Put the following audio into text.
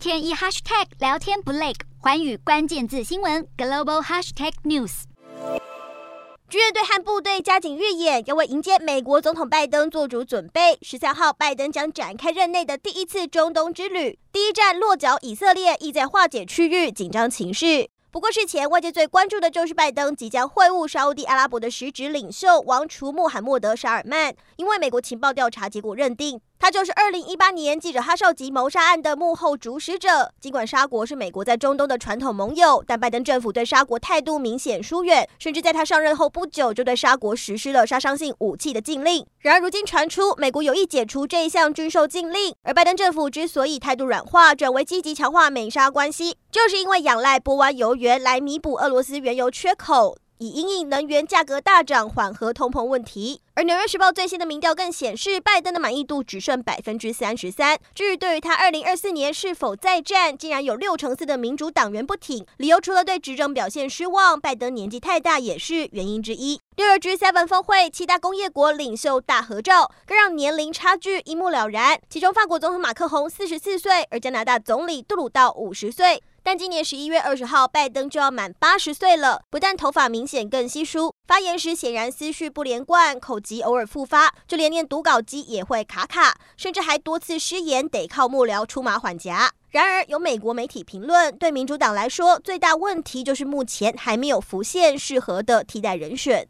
天一 hashtag 聊天不累，寰宇关键字新闻 global hashtag news。军乐队和部队加紧预演，要为迎接美国总统拜登做足准备。十三号，拜登将展开任内的第一次中东之旅，第一站落脚以色列，意在化解区域紧张情势。不过，事前外界最关注的就是拜登即将会晤沙乌地阿拉伯的实职领袖王储穆罕默德·沙尔曼，因为美国情报调查结果认定，他就是二零一八年记者哈绍吉谋杀案的幕后主使者。尽管沙国是美国在中东的传统盟友，但拜登政府对沙国态度明显疏远，甚至在他上任后不久就对沙国实施了杀伤性武器的禁令。然而，如今传出美国有意解除这一项军售禁令，而拜登政府之所以态度软化，转为积极强化美沙关系，就是因为仰赖波湾油源来弥补俄罗斯原油缺口，以因应能源价格大涨，缓和通膨问题。而《纽约时报》最新的民调更显示，拜登的满意度只剩百分之三十三。至于对于他二零二四年是否再战，竟然有六成四的民主党员不挺，理由除了对执政表现失望，拜登年纪太大也是原因之一。六月 G7 峰会，七大工业国领袖大合照，更让年龄差距一目了然。其中，法国总统马克宏四十四岁，而加拿大总理杜鲁道五十岁。但今年十一月二十号，拜登就要满八十岁了。不但头发明显更稀疏，发言时显然思绪不连贯，口疾偶尔复发，就连念读稿机也会卡卡，甚至还多次失言，得靠幕僚出马缓颊。然而，有美国媒体评论，对民主党来说，最大问题就是目前还没有浮现适合的替代人选。